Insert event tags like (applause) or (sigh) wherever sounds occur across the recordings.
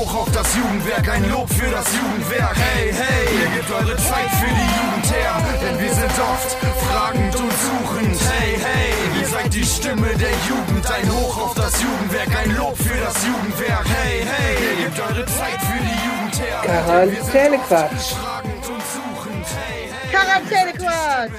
hoch auf das Jugendwerk, ein Lob für das Jugendwerk. Hey, hey, ihr gebt eure Zeit für die Jugend her, denn wir sind oft fragend und suchend. Hey, hey, ihr seid die Stimme der Jugend, ein Hoch auf das Jugendwerk, ein Lob für das Jugendwerk. Hey, hey, ihr gebt eure Zeit für die Jugend her. Quarantänequatsch. Quarantänequatsch.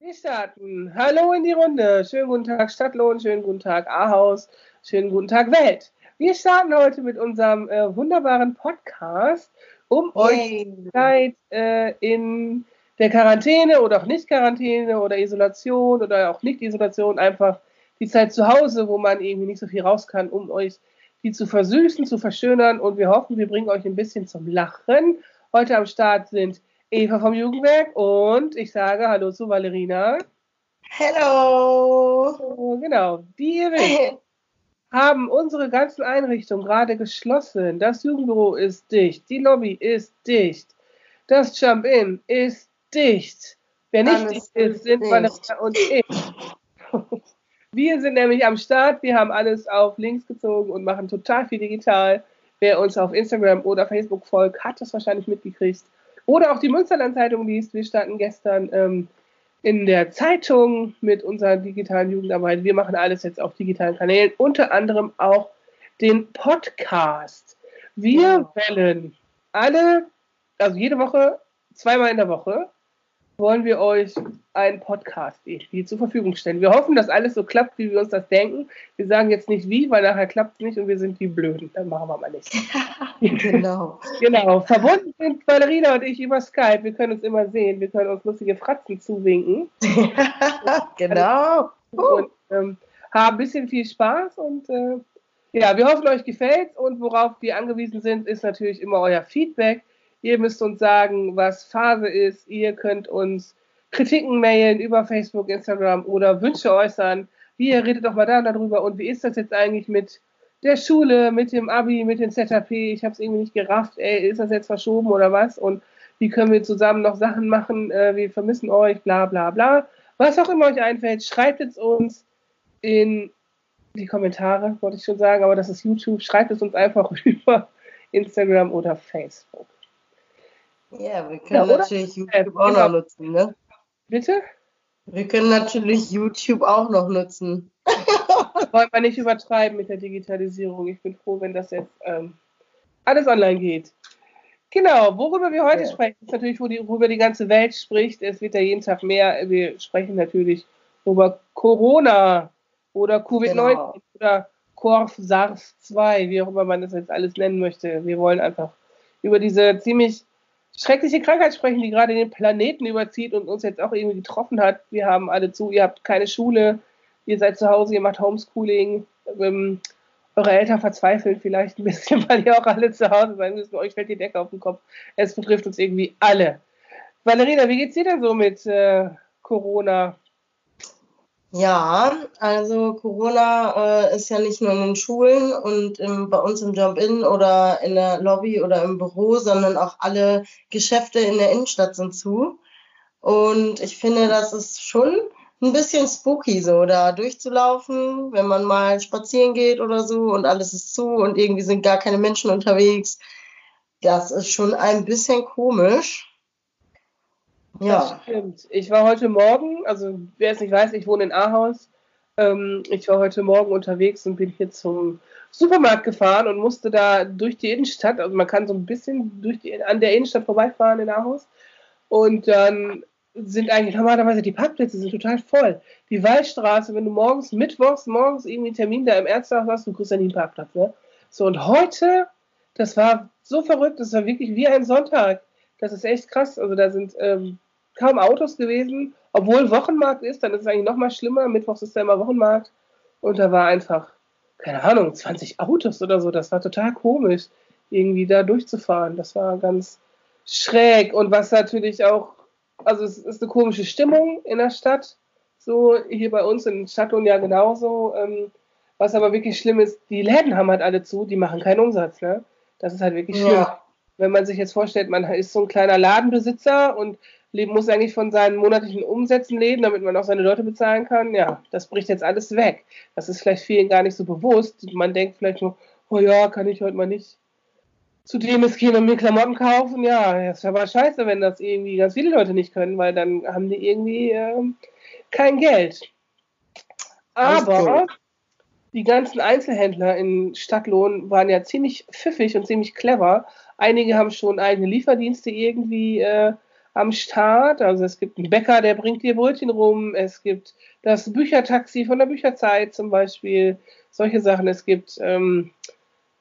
Wir starten. Hallo in die Runde. Schönen guten Tag Stadtlohn, schönen guten Tag Ahaus, schönen guten Tag Welt. Wir starten heute mit unserem äh, wunderbaren Podcast, um euch die Zeit äh, in der Quarantäne oder auch nicht Quarantäne oder Isolation oder auch nicht Isolation einfach die Zeit zu Hause, wo man irgendwie nicht so viel raus kann, um euch die zu versüßen, zu verschönern und wir hoffen, wir bringen euch ein bisschen zum Lachen. Heute am Start sind Eva vom Jugendwerk und ich sage Hallo zu Valerina. Hello! Oh, genau, die ihr (laughs) wisst, haben unsere ganzen Einrichtungen gerade geschlossen. Das Jugendbüro ist dicht, die Lobby ist dicht, das Jump-In ist dicht. Wer nicht Alles dicht ist, sind. Valerina und ich. (laughs) Wir sind nämlich am Start, wir haben alles auf links gezogen und machen total viel digital. Wer uns auf Instagram oder Facebook folgt, hat das wahrscheinlich mitgekriegt. Oder auch die Münsterland-Zeitung liest. Wir standen gestern ähm, in der Zeitung mit unserer digitalen Jugendarbeit. Wir machen alles jetzt auf digitalen Kanälen, unter anderem auch den Podcast. Wir wollen alle, also jede Woche, zweimal in der Woche, wollen wir euch einen Podcast irgendwie zur Verfügung stellen. Wir hoffen, dass alles so klappt, wie wir uns das denken. Wir sagen jetzt nicht wie, weil nachher klappt es nicht und wir sind die Blöden. Dann machen wir mal nicht. (laughs) Genau. Genau. Verbunden sind Valerina und ich über Skype. Wir können uns immer sehen. Wir können uns lustige Fratzen zuwinken (laughs) genau. und ähm, haben ein bisschen viel Spaß. Und äh, ja, wir hoffen, euch gefällt. Und worauf wir angewiesen sind, ist natürlich immer euer Feedback. Ihr müsst uns sagen, was Phase ist. Ihr könnt uns Kritiken mailen über Facebook, Instagram oder Wünsche äußern. Hier redet doch mal da darüber. Und wie ist das jetzt eigentlich mit der Schule, mit dem Abi, mit den ZAP? Ich habe es irgendwie nicht gerafft. Ey, ist das jetzt verschoben oder was? Und wie können wir zusammen noch Sachen machen? Äh, wir vermissen euch, bla bla bla. Was auch immer euch einfällt, schreibt es uns in die Kommentare, wollte ich schon sagen, aber das ist YouTube. Schreibt es uns einfach (laughs) über Instagram oder Facebook. Ja, wir können Ja, natürlich Äh, YouTube auch genau. noch nutzen, ne? Bitte? Wir können natürlich YouTube auch noch nutzen. (laughs) Wollen wir nicht übertreiben mit der Digitalisierung. Ich bin froh, wenn das jetzt ähm, alles online geht. Genau, worüber wir heute Ja. sprechen, ist natürlich, worüber die ganze Welt spricht. Es wird ja jeden Tag mehr. Wir sprechen natürlich über Corona oder Covid-19 Genau. oder Corf SARS-2, wie auch immer man das jetzt alles nennen möchte. Wir wollen einfach über diese ziemlich schreckliche Krankheit sprechen, die gerade den Planeten überzieht und uns jetzt auch irgendwie getroffen hat. Wir haben alle zu, ihr habt keine Schule, ihr seid zu Hause, ihr macht Homeschooling, ähm, eure Eltern verzweifeln vielleicht ein bisschen, (laughs) weil ihr auch alle zu Hause sein müsst. Euch fällt die Decke auf den Kopf. Es betrifft uns irgendwie alle. Valerina, wie geht's dir denn so mit äh, Corona? Ja, also Corona äh, ist ja nicht nur in den Schulen und im, bei uns im Jump-In oder in der Lobby oder im Büro, sondern auch alle Geschäfte in der Innenstadt sind zu. Und ich finde, das ist schon ein bisschen spooky, so da durchzulaufen, wenn man mal spazieren geht oder so und alles ist zu und irgendwie sind gar keine Menschen unterwegs. Das ist schon ein bisschen komisch. Das Ja, stimmt. Ich war heute Morgen, also wer es nicht weiß, ich wohne in Ahaus. Ähm, ich war heute Morgen unterwegs und bin hier zum Supermarkt gefahren und musste da durch die Innenstadt, also man kann so ein bisschen durch die, an der Innenstadt vorbeifahren in Ahaus. Und dann sind eigentlich normalerweise die Parkplätze sind total voll. Die Waldstraße, wenn du morgens, mittwochs, morgens irgendwie einen Termin da im Ärztehaus hast, du kriegst ja nie einen Parkplatz. Ne? So, und heute, das war so verrückt, das war wirklich wie ein Sonntag. Das ist echt krass. Also da sind ähm, kaum Autos gewesen, obwohl Wochenmarkt ist, dann ist es eigentlich noch mal schlimmer. Mittwochs ist ja immer Wochenmarkt und da war einfach, keine Ahnung, 20 Autos oder so. Das war total komisch, irgendwie da durchzufahren. Das war ganz schräg und was natürlich auch, also es ist eine komische Stimmung in der Stadt. So hier bei uns in Stadtlohn ja genauso. Ähm, was aber wirklich schlimm ist, die Läden haben halt alle zu, die machen keinen Umsatz. Ne? Das ist halt wirklich schlimm ja, wenn man sich jetzt vorstellt, man ist so ein kleiner Ladenbesitzer und muss eigentlich von seinen monatlichen Umsätzen leben, damit man auch seine Leute bezahlen kann. Ja, das bricht jetzt alles weg. Das ist vielleicht vielen gar nicht so bewusst. Man denkt vielleicht nur, oh ja, kann ich heute mal nicht zu dem es gehen und mir Klamotten kaufen. Ja, das ist aber scheiße, wenn das irgendwie ganz viele Leute nicht können, weil dann haben die irgendwie äh, kein Geld. Aber die ganzen Einzelhändler in Stadtlohn waren ja ziemlich pfiffig und ziemlich clever. Einige haben schon eigene Lieferdienste irgendwie äh, am Start. Also es gibt einen Bäcker, der bringt dir Brötchen rum. Es gibt das Büchertaxi von der Bücherzeit zum Beispiel. Solche Sachen. Es gibt, ähm,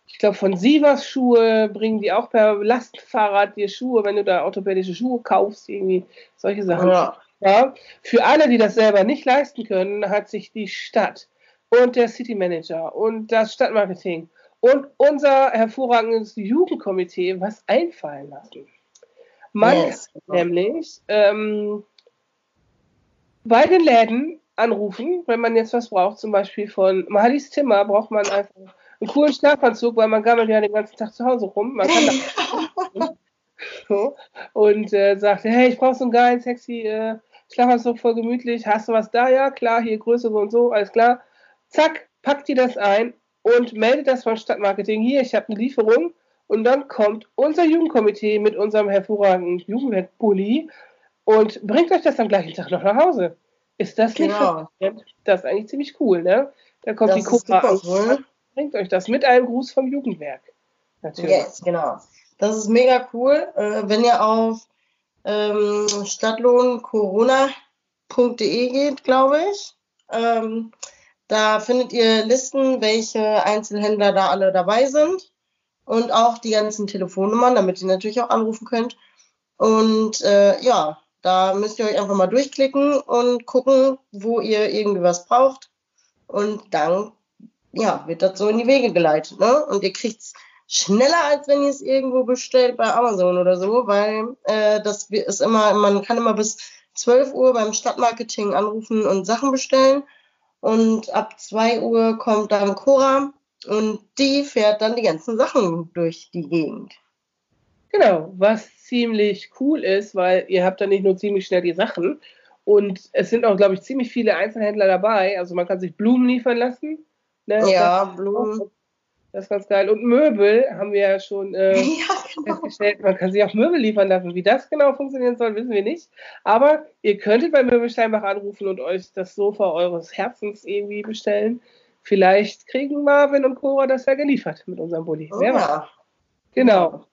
ich glaube, von Sievers Schuhe bringen die auch per Lastfahrrad dir Schuhe, wenn du da orthopädische Schuhe kaufst, irgendwie solche Sachen. Ja. ja. Für alle, die das selber nicht leisten können, hat sich die Stadt und der City Manager und das Stadtmarketing und unser hervorragendes Jugendkomitee was einfallen lassen. Man yes. kann nämlich ähm, bei den Läden anrufen, wenn man jetzt was braucht, zum Beispiel von Mahalis Zimmer, braucht man einfach einen coolen Schlafanzug, weil man gammelt ja den ganzen Tag zu Hause rum. Man kann (laughs) das (laughs) so, und äh, sagt, hey, ich brauche so einen geilen, sexy äh, Schlafanzug, voll gemütlich. Hast du was da? Ja, klar, hier Größe und so, alles klar. Zack, packt ihr das ein und meldet das von Stadtmarketing. Hier, ich habe eine Lieferung. Und dann kommt unser Jugendkomitee mit unserem hervorragenden Jugendwerk-Bulli und bringt euch das am gleichen Tag noch nach Hause. Ist das nicht genau. Das ist eigentlich ziemlich cool, ne? Da kommt das die Cobra und bringt euch das mit einem Gruß vom Jugendwerk. Natürlich. Yes, genau. Das ist mega cool. Äh, wenn ihr auf ähm, stadtlohncorona.de geht, glaube ich, ähm, da findet ihr Listen, welche Einzelhändler da alle dabei sind und auch die ganzen Telefonnummern, damit ihr natürlich auch anrufen könnt. Und äh, ja, da müsst ihr euch einfach mal durchklicken und gucken, wo ihr irgendwie was braucht. Und dann ja, wird das so in die Wege geleitet. Ne? Und ihr kriegt es schneller, als wenn ihr es irgendwo bestellt bei Amazon oder so, weil äh, das ist immer, man kann immer bis 12 Uhr beim Stadtmarketing anrufen und Sachen bestellen. Und ab 2 Uhr kommt dann Cora und die fährt dann die ganzen Sachen durch die Gegend. Genau, was ziemlich cool ist, weil ihr habt dann nicht nur ziemlich schnell die Sachen und es sind auch, glaube ich, ziemlich viele Einzelhändler dabei. Also man kann sich Blumen liefern lassen. Ne? Ja, Blumen. Das ist ganz geil. Und Möbel haben wir ja schon äh, (laughs) ja, genau. festgestellt. Man kann sich auch Möbel liefern lassen. Wie das genau funktionieren soll, wissen wir nicht. Aber ihr könntet bei Möbel Steinbach anrufen und euch das Sofa eures Herzens irgendwie bestellen. Vielleicht kriegen Marvin und Cora das ja geliefert mit unserem Bulli. Oh, ja. Genau.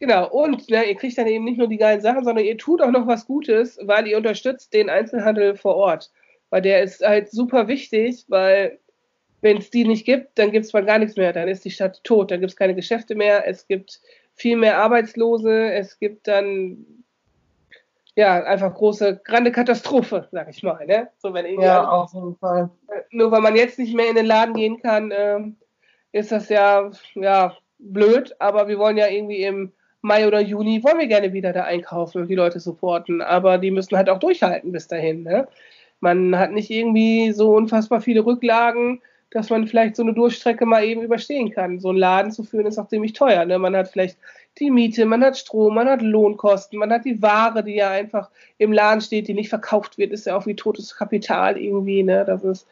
Genau. Und ne, ihr kriegt dann eben nicht nur die geilen Sachen, sondern ihr tut auch noch was Gutes, weil ihr unterstützt den Einzelhandel vor Ort. Weil der ist halt super wichtig, weil wenn es die nicht gibt, dann gibt es mal gar nichts mehr. Dann ist die Stadt tot. Dann gibt es keine Geschäfte mehr. Es gibt viel mehr Arbeitslose. Es gibt dann ja einfach große, grande Katastrophe, sag ich mal. Ne? So, wenn ja, auf jeden Fall. Nur weil man jetzt nicht mehr in den Laden gehen kann, ähm, ist das ja, ja blöd. Aber wir wollen ja irgendwie im Mai oder Juni wollen wir gerne wieder da einkaufen und die Leute supporten. Aber die müssen halt auch durchhalten bis dahin. Ne? Man hat nicht irgendwie so unfassbar viele Rücklagen dass man vielleicht so eine Durchstrecke mal eben überstehen kann. So einen Laden zu führen ist auch ziemlich teuer. Ne? Man hat vielleicht die Miete, man hat Strom, man hat Lohnkosten, man hat die Ware, die ja einfach im Laden steht, die nicht verkauft wird, ist ja auch wie totes Kapital irgendwie. Ne? Das ist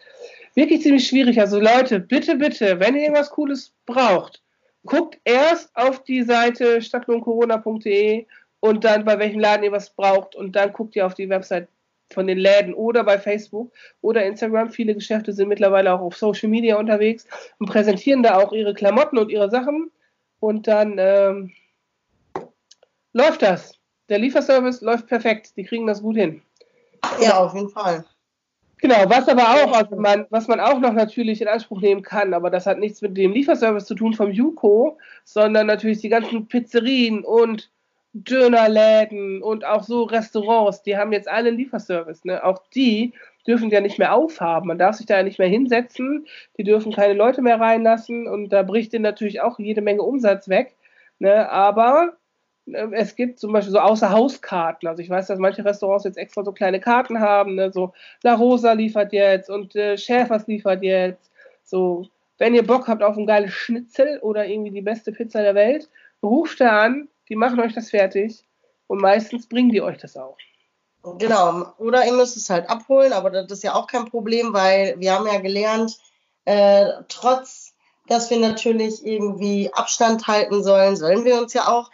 wirklich ziemlich schwierig. Also Leute, bitte, bitte, wenn ihr irgendwas Cooles braucht, guckt erst auf die Seite stadtlohncorona.de und dann bei welchem Laden ihr was braucht und dann guckt ihr auf die Website von den Läden oder bei Facebook oder Instagram. Viele Geschäfte sind mittlerweile auch auf Social Media unterwegs und präsentieren da auch ihre Klamotten und ihre Sachen. Und dann ähm, läuft das. Der Lieferservice läuft perfekt. Die kriegen das gut hin. Ja, auf jeden Fall. Genau, was aber auch, also man, was man auch noch natürlich in Anspruch nehmen kann, aber das hat nichts mit dem Lieferservice zu tun vom Juko, sondern natürlich die ganzen Pizzerien und Dönerläden und auch so Restaurants, die haben jetzt alle einen Lieferservice. Ne? Auch die dürfen ja nicht mehr aufhaben. Man darf sich da ja nicht mehr hinsetzen. Die dürfen keine Leute mehr reinlassen und da bricht ihnen natürlich auch jede Menge Umsatz weg. Ne? Aber es gibt zum Beispiel so Außerhauskarten. Also ich weiß, dass manche Restaurants jetzt extra so kleine Karten haben. Ne? So La Rosa liefert jetzt und äh, Schäfers liefert jetzt. So, wenn ihr Bock habt auf ein geiles Schnitzel oder irgendwie die beste Pizza der Welt, ruft da an, die machen euch das fertig und meistens bringen die euch das auch. Genau, oder ihr müsst es halt abholen, aber das ist ja auch kein Problem, weil wir haben ja gelernt, äh, trotz, dass wir natürlich irgendwie Abstand halten sollen, sollen wir uns ja auch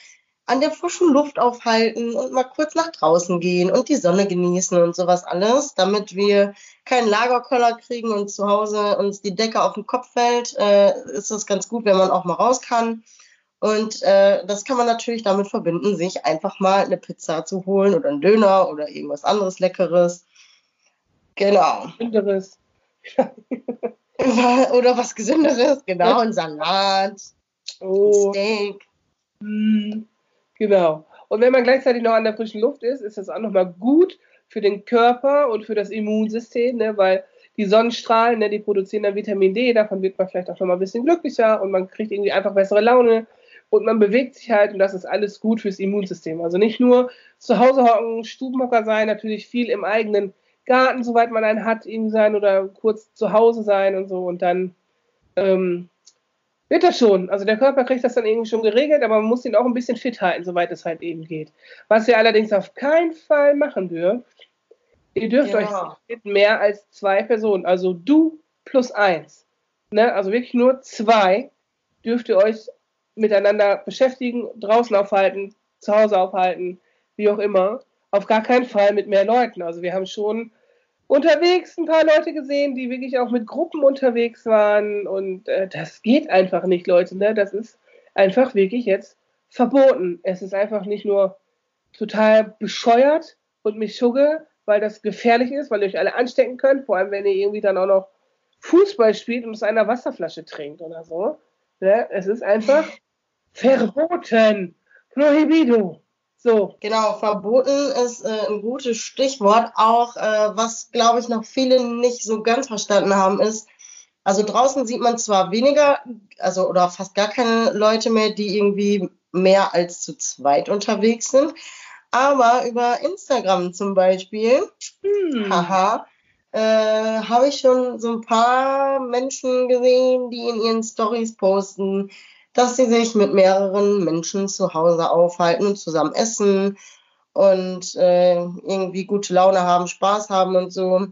an der frischen Luft aufhalten und mal kurz nach draußen gehen und die Sonne genießen und sowas alles, damit wir keinen Lagerkoller kriegen und zu Hause uns die Decke auf den Kopf fällt, äh, ist das ganz gut, wenn man auch mal raus kann. Und äh, das kann man natürlich damit verbinden, sich einfach mal eine Pizza zu holen oder einen Döner oder irgendwas anderes Leckeres. Genau. Gesünderes. (laughs) oder was Gesünderes, genau, ein Salat, Oh. ein Steak. Hm, Genau. Und wenn man gleichzeitig noch an der frischen Luft ist, ist das auch nochmal gut für den Körper und für das Immunsystem, ne? weil die Sonnenstrahlen, ne, die produzieren dann Vitamin D, davon wird man vielleicht auch schon mal ein bisschen glücklicher und man kriegt irgendwie einfach bessere Laune und man bewegt sich halt und das ist alles gut fürs Immunsystem. Also nicht nur zu Hause hocken, Stubenhocker sein, natürlich viel im eigenen Garten, soweit man einen hat, eben sein oder kurz zu Hause sein und so und dann ähm, wird das schon. Also der Körper kriegt das dann irgendwie schon geregelt, aber man muss ihn auch ein bisschen fit halten, soweit es halt eben geht. Was ihr allerdings auf keinen Fall machen dürft, ihr dürft Ja. euch mit mehr als zwei Personen, also du plus eins, ne? also wirklich nur zwei, dürft ihr euch miteinander beschäftigen, draußen aufhalten, zu Hause aufhalten, wie auch immer. Auf gar keinen Fall mit mehr Leuten. Also wir haben schon unterwegs ein paar Leute gesehen, die wirklich auch mit Gruppen unterwegs waren. Und äh, das geht einfach nicht, Leute. Ne? Das ist einfach wirklich jetzt verboten. Es ist einfach nicht nur total bescheuert und mich schugge, weil das gefährlich ist, weil ihr euch alle anstecken könnt, vor allem wenn ihr irgendwie dann auch noch Fußball spielt und aus einer Wasserflasche trinkt oder so. Ne? Es ist einfach (laughs) verboten. Prohibido. So. Genau, verboten ist äh, ein gutes Stichwort. Auch äh, was, glaube ich, noch viele nicht so ganz verstanden haben, ist, also draußen sieht man zwar weniger, also oder fast gar keine Leute mehr, die irgendwie mehr als zu zweit unterwegs sind, aber über Instagram zum Beispiel, Hm. haha, äh, habe ich schon so ein paar Menschen gesehen, die in ihren Stories posten, dass sie sich mit mehreren Menschen zu Hause aufhalten und zusammen essen und äh, irgendwie gute Laune haben, Spaß haben und so.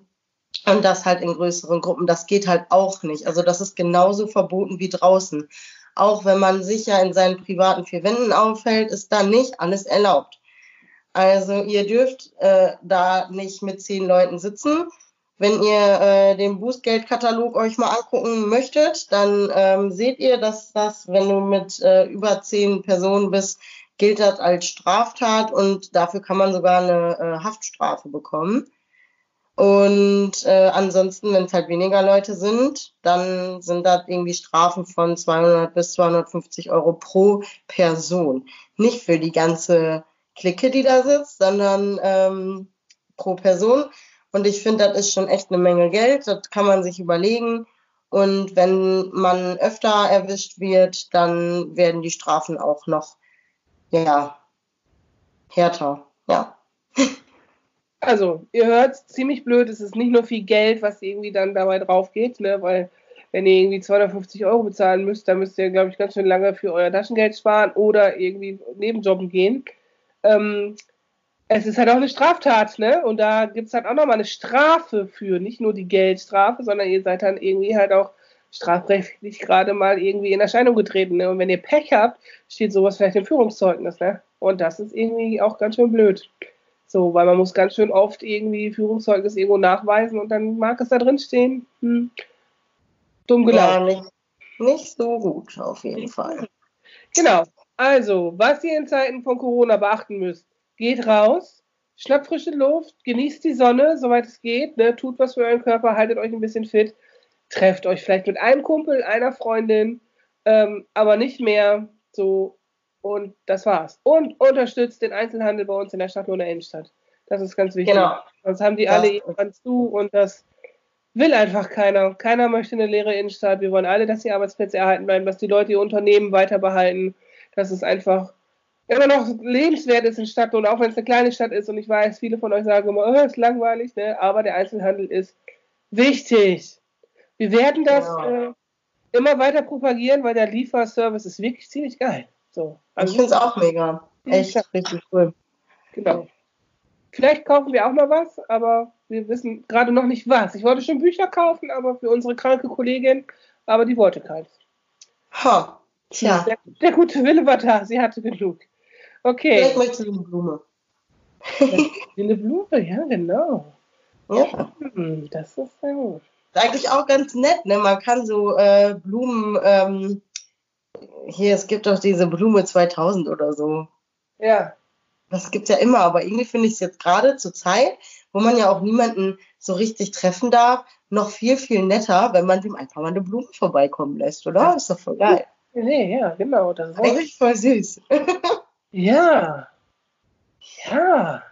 Und das halt in größeren Gruppen. Das geht halt auch nicht. Also das ist genauso verboten wie draußen. Auch wenn man sich ja in seinen privaten vier Wänden aufhält, ist da nicht alles erlaubt. Also ihr dürft äh, da nicht mit zehn Leuten sitzen. Wenn ihr äh, den Bußgeldkatalog euch mal angucken möchtet, dann ähm, seht ihr, dass das, wenn du mit äh, über zehn Personen bist, gilt das als Straftat und dafür kann man sogar eine äh, Haftstrafe bekommen. Und äh, ansonsten, wenn es halt weniger Leute sind, dann sind das irgendwie Strafen von 200 bis 250 Euro pro Person. Nicht für die ganze Clique, die da sitzt, sondern ähm, pro Person. Und ich finde, das ist schon echt eine Menge Geld. Das kann man sich überlegen. Und wenn man öfter erwischt wird, dann werden die Strafen auch noch, ja, härter. Ja. (laughs) Also, ihr hört, ziemlich blöd, es ist nicht nur viel Geld, was irgendwie dann dabei drauf geht, ne? weil wenn ihr irgendwie 250 Euro bezahlen müsst, dann müsst ihr, glaube ich, ganz schön lange für euer Taschengeld sparen oder irgendwie nebenjobben gehen. Ähm, es ist halt auch eine Straftat, ne? Und da gibt es halt auch nochmal eine Strafe für, nicht nur die Geldstrafe, sondern ihr seid dann irgendwie halt auch strafrechtlich gerade mal irgendwie in Erscheinung getreten. Ne? Und wenn ihr Pech habt, steht sowas vielleicht im Führungszeugnis, ne? Und das ist irgendwie auch ganz schön blöd. So, weil man muss ganz schön oft irgendwie Führungszeugnis irgendwo nachweisen und dann mag es da drin stehen. Hm. Dumm gelaufen. ja nicht, nicht so gut, auf jeden Fall. Genau. Also, was ihr in Zeiten von Corona beachten müsst, geht raus, schnappt frische Luft, genießt die Sonne, soweit es geht, ne? tut was für euren Körper, haltet euch ein bisschen fit, trefft euch vielleicht mit einem Kumpel, einer Freundin, ähm, aber nicht mehr so. Und das war's. Und unterstützt den Einzelhandel bei uns in der Stadt und der Innenstadt. Das ist ganz wichtig. Genau. Sonst haben die Das alle ist- irgendwann zu und das will einfach keiner. Keiner möchte eine leere Innenstadt. Wir wollen alle, dass die Arbeitsplätze erhalten bleiben, dass die Leute ihr Unternehmen weiter behalten, dass es einfach immer noch lebenswert ist in Stadt und auch wenn es eine kleine Stadt ist und ich weiß, viele von euch sagen immer, oh, ist langweilig, ne? aber der Einzelhandel ist wichtig. Wir werden das Ja. äh, immer weiter propagieren, weil der Lieferservice ist wirklich ziemlich geil. So, Ich finde es auch mega. Echt richtig cool. Genau. Vielleicht kaufen wir auch mal was, aber wir wissen gerade noch nicht was. Ich wollte schon Bücher kaufen, aber für unsere kranke Kollegin, aber die wollte keins. Ha, tja. Der, der gute Wille war da, sie hatte genug. Okay. Vielleicht möchtest du eine Blume. Wie (laughs) eine Blume, ja, genau. Ja. Hm, das ist sehr gut. Ist eigentlich auch ganz nett, ne? Man kann so äh, Blumen, ähm, hier, es gibt doch diese Blume 2000 oder so. Ja, Das gibt's ja immer, aber irgendwie finde ich es jetzt gerade zur Zeit, wo man ja auch niemanden so richtig treffen darf, noch viel, viel netter, wenn man dem einfach mal eine Blume vorbeikommen lässt, oder? Ist doch voll geil. nee, ja, genau. Das ist Eigentlich voll süß. (laughs) ja. Ja.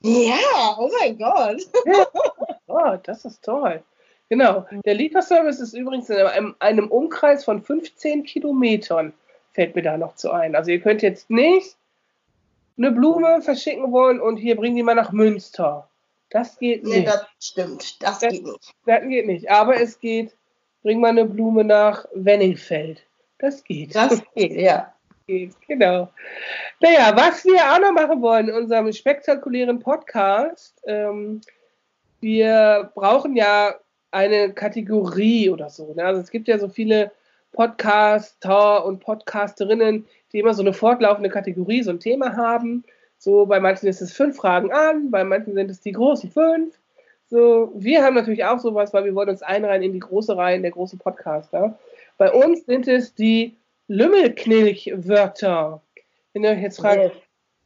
Ja, oh mein Gott. Oh, das ist toll. Genau. Der Lieferservice ist übrigens in einem, einem Umkreis von 15 Kilometern, fällt mir da noch zu ein. Also ihr könnt jetzt nicht eine Blume verschicken wollen und hier bringen die mal nach Münster. Das geht Nee, nicht. das stimmt. Das geht nicht. Das geht nicht. Aber es geht, bring mal eine Blume nach Wenningfeld. Das geht. Das (laughs) geht, ja. Geht. Genau. Naja, was wir auch noch machen wollen in unserem spektakulären Podcast, ähm, wir brauchen ja eine Kategorie oder so. Ne? Also es gibt ja so viele Podcaster und Podcasterinnen, die immer so eine fortlaufende Kategorie, so ein Thema haben. So bei manchen ist es fünf Fragen an, bei manchen sind es die großen fünf. So, wir haben natürlich auch sowas, weil wir wollen uns einreihen in die große Reihe der großen Podcaster. Bei uns sind es die Lümmelknilch-Wörter. Wenn ihr euch jetzt fragt, Yes.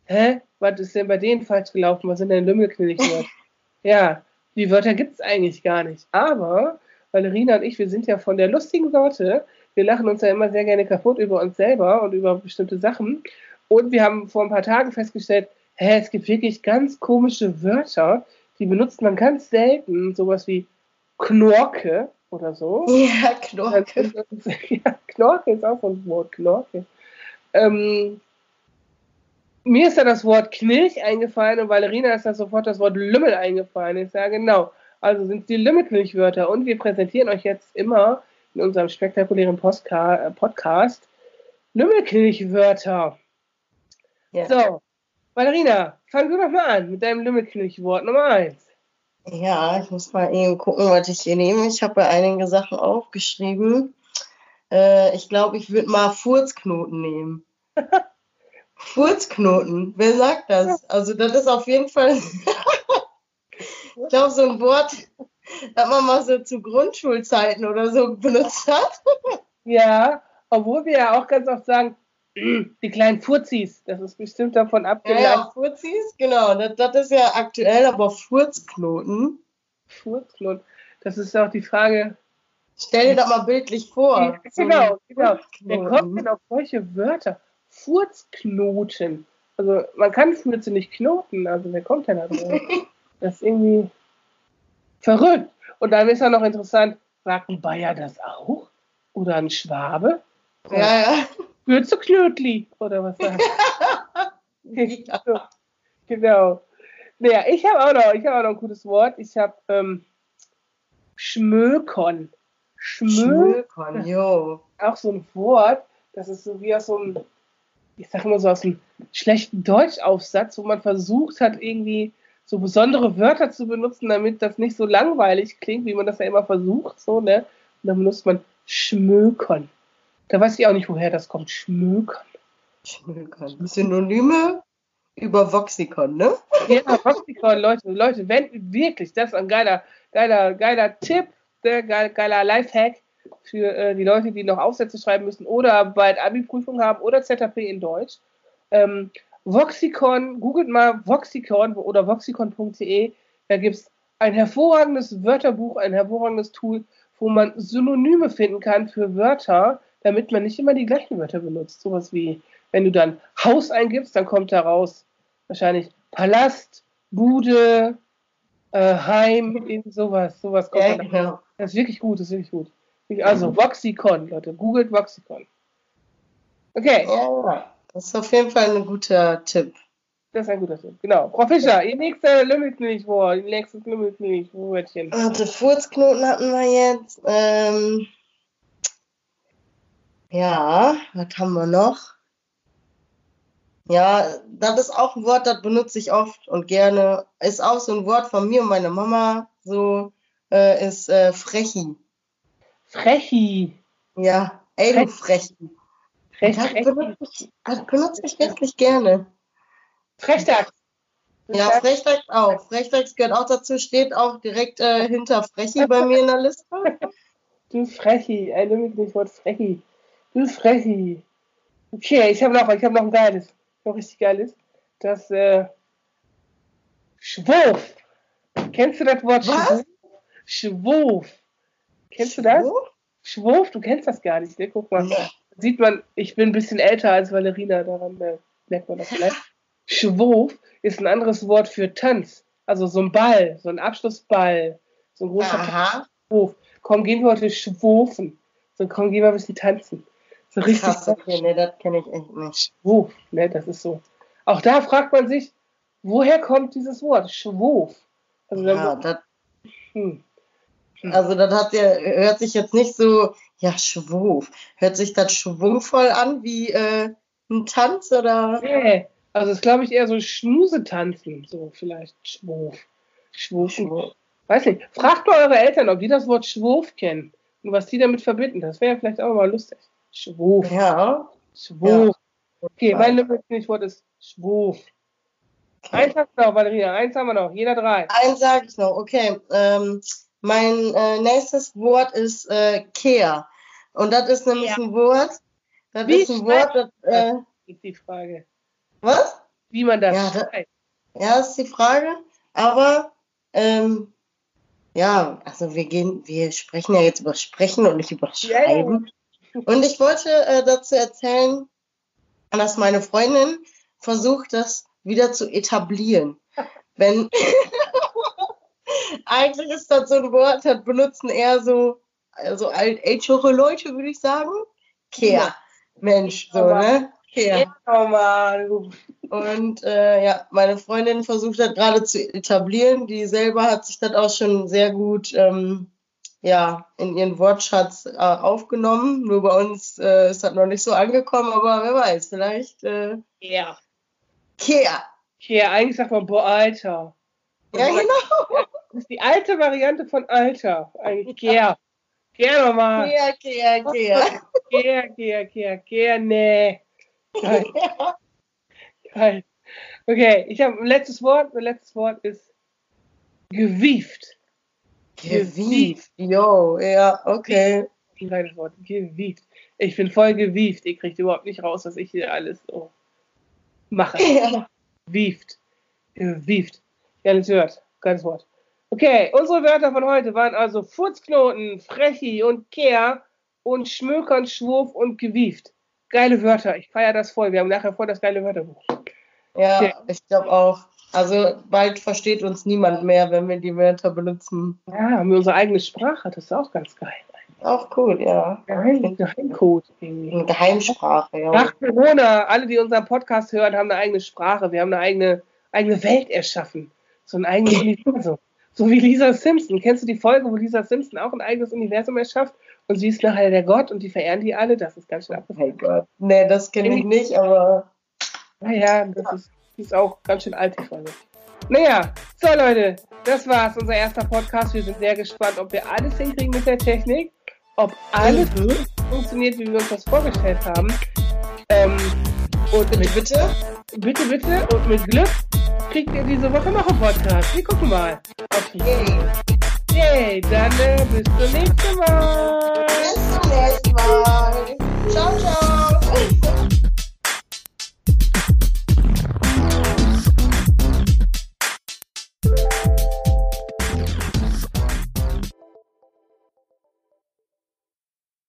hä, was ist denn bei denen falsch gelaufen? Was sind denn Lümmelknilch-Wörter? (laughs) ja, die Wörter gibt es eigentlich gar nicht. Aber Valerina und ich, wir sind ja von der lustigen Sorte. Wir lachen uns ja immer sehr gerne kaputt über uns selber und über bestimmte Sachen. Und wir haben vor ein paar Tagen festgestellt, hä, es gibt wirklich ganz komische Wörter, die benutzt man ganz selten. Sowas wie Knorke oder so. Ja, (laughs) Knorke. Ja, Knorke ist auch so ein Wort, Knorke. Ähm, mir ist da das Wort Knilch eingefallen und Valerina ist da sofort das Wort Lümmel eingefallen. Ich sage genau. Also sind es die Lümmelknilchwörter und wir präsentieren euch jetzt immer in unserem spektakulären Postka äh, Podcast Lümmelknilchwörter. Ja. So, Valerina, fang du doch mal an mit deinem Lümmelknilchwort Nummer eins. Ja, ich muss mal eben gucken, was ich hier nehme. Ich habe ja einige Sachen aufgeschrieben. Äh, ich glaube, ich würde mal Furzknoten nehmen. (laughs) Furzknoten, wer sagt das? Also das ist auf jeden Fall, (laughs) ich glaube, so ein Wort, das man mal so zu Grundschulzeiten oder so benutzt hat. Ja, obwohl wir ja auch ganz oft sagen, die kleinen Furzis, das ist bestimmt davon Ja, abgeleitet. ja, Furzis, genau, das, das ist ja aktuell, aber Furzknoten, Furzklon. Das ist auch die Frage. stell dir das mal bildlich vor. Ein genau, genau. Wer Furzknoten. kommt denn auf solche Wörter? Furzknoten. Also man kann Furze nicht knoten, also wer kommt denn da drauf? (laughs) Das ist irgendwie verrückt. Und dann ist ja noch interessant, sagt ein Bayer das auch? Oder ein Schwabe? Ja, ja. Würzeknötli oder was sagt (laughs) Ja. (laughs) Genau. Naja, ich habe auch noch, ich habe auch noch ein gutes Wort. Ich habe ähm, Schmökon. Schmö, Schmökern, jo. auch so ein Wort, das ist so wie aus so einem, ich sag mal so aus einem schlechten Deutschaufsatz, wo man versucht hat, irgendwie so besondere Wörter zu benutzen, damit das nicht so langweilig klingt, wie man das ja immer versucht, so, ne? Und dann benutzt man Schmökern. Da weiß ich auch nicht, woher das kommt. Schmökern. Schmökern. Synonyme über Voxicon, ne? Ja, Voxicon, Leute, Leute, wenn wirklich, das ist ein geiler, geiler, geiler Tipp, der geil, geiler Lifehack für äh, die Leute, die noch Aufsätze schreiben müssen oder bald Abi-Prüfung haben oder ZAP in Deutsch. Ähm, Voxicon, googelt mal Voxicon oder voxicon.de, da gibt es ein hervorragendes Wörterbuch, ein hervorragendes Tool, wo man Synonyme finden kann für Wörter, damit man nicht immer die gleichen Wörter benutzt. Sowas wie, wenn du dann Haus eingibst, dann kommt da raus wahrscheinlich Palast, Bude, äh, Heim, irgendwie sowas. Sowas kommt Ja, dann. genau. Das ist wirklich gut, das ist wirklich gut. Also Voxicon, Leute, googelt Voxicon. Okay, Ja, das ist auf jeden Fall ein guter Tipp. das ist ein guter Tipp. Genau. Frau Fischer, ihr nächster Lümmelknilchwort, ihr nächstes Lümmelknilchwörtchen. Also Furzknoten hatten wir jetzt. Ähm, ja, was haben wir noch? Ja, das ist auch ein Wort, das benutze ich oft und gerne. Ist auch so ein Wort von mir und meiner Mama. So äh, ist äh, Frechi. Frechi. Ja, ey du Frechi. Frech, Das benutze ich, das benutze ich wirklich gerne. Frechdachs. Ja, Frechdachs auch. Frechdachs gehört auch dazu, steht auch direkt äh, hinter Frechi bei mir in der Liste. (laughs) Du Frechi. Ey, nimm mich nicht Wort Frechi. Du Frechi. Okay, ich habe noch, ich habe noch ein geiles. Noch richtig geiles. Das, äh, Schwurf. Kennst du das Wort Was? Schwurf? Schwurf. Kennst du das? Schwurf, du kennst das gar nicht, ne? Guck mal. Nee. Sieht man, ich bin ein bisschen älter als Valerina, daran äh, merkt man das vielleicht. Schwurf ist ein anderes Wort für Tanz. Also so ein Ball, so ein Abschlussball, so ein großer Schwurf. Komm, gehen wir heute schwurfen. So, komm, gehen wir ein bisschen tanzen. So richtig krass, okay, nee, das kenne ich echt nicht. Schwurf, ne? Das ist so. Auch da fragt man sich, woher kommt dieses Wort? Schwurf. Also, Ja, das, hm. also das hat ja, hört sich jetzt nicht so, ja, Schwurf. Hört sich das schwungvoll an wie äh, ein Tanz oder? Nee. Also, das glaube ich eher so Schmusetanzen, so vielleicht Schwurf. Schwurfen. Weiß nicht. Fragt mal eure Eltern, ob die das Wort Schwurf kennen und was die damit verbinden. Das wäre vielleicht auch mal lustig. Schwurf. Ja. Schwurf. Okay, mein Lieblingswort ist Schwurf. Eins haben wir noch, Valerina. Eins haben wir noch. Jeder drei. Eins sage ich noch, okay. Ähm, mein äh, nächstes Wort ist äh, Kehr. Und das ist nämlich Ja. ein Wort, das Wie ist ein Wort, das, äh, Ist die Frage. was? Wie man das Ja, schreibt. Ja, ist die Frage. Aber, ähm, ja, also wir gehen, wir sprechen ja jetzt über Sprechen und nicht über Ja, ja. Schreiben. Und ich wollte äh, dazu erzählen, dass meine Freundin versucht, das wieder zu etablieren. Wenn (laughs) eigentlich ist das so ein Wort, das benutzen eher so also ältere Leute, würde ich sagen. Ja. Mensch, so, ne? Du- Und äh, ja, meine Freundin versucht das gerade zu etablieren. Die selber hat sich das auch schon sehr gut ähm, ja, in ihren Wortschatz äh, aufgenommen. Nur bei uns äh, ist das noch nicht so angekommen, aber wer weiß, vielleicht äh, Ja. Kehr. Okay, eigentlich sagt man, boah, Alter. Ja, genau. Das ist die alte Variante von Alter. Eigentlich, Kehr. Kehr nochmal. Kehr, Kehr, Kehr. Kehr, Kehr, Kehr, Kehr, nee. Geil, geil. Okay, ich habe ein letztes Wort. Mein letztes Wort ist gewieft. Gewieft. Jo, ja, okay. Ein geiles Wort. Gewieft. Ich bin voll gewieft. Ihr kriegt überhaupt nicht raus, was ich hier alles so mache. Ja. Wieft. Wieft. Ja, das hört. Geiles Wort. Okay, unsere Wörter von heute waren also Furzknoten, Frechi und Kehr und Schmökern, Schwurf und Gewieft. Geile Wörter. Ich feiere das voll. Wir haben nachher voll das geile Wörterbuch. Ja, Ja. ich glaube auch. Also bald versteht uns niemand mehr, wenn wir die Wörter benutzen. Ja, haben wir unsere eigene Sprache. Das ist auch ganz geil. Auch cool, ja. Geheim, Geheimcode irgendwie. Eine Geheimsprache, ja. Nach Corona, alle, die unseren Podcast hören, haben eine eigene Sprache. Wir haben eine eigene, eigene Welt erschaffen. So ein eigenes (laughs) Universum. So wie Lisa Simpson. Kennst du die Folge, wo Lisa Simpson auch ein eigenes Universum erschafft? Und sie ist nachher der Gott und die verehren die alle? Das ist ganz schön Oh abgefahren. mein Gott. Nee, das kenne ich nicht, aber Naja, das ist, die ist auch ganz schön alt, die Folge. Naja, so Leute, das war's, unser erster Podcast. Wir sind sehr gespannt, ob wir alles hinkriegen mit der Technik, ob alles mhm. funktioniert, wie wir uns das vorgestellt haben. Ähm, und mit bitte, bitte, bitte und mit Glück kriegt ihr diese Woche noch einen Podcast. Wir gucken mal. Okay. Yay, yeah. yeah, dann äh, bis zum nächsten Mal. Bis zum nächsten Mal. Ciao, ciao.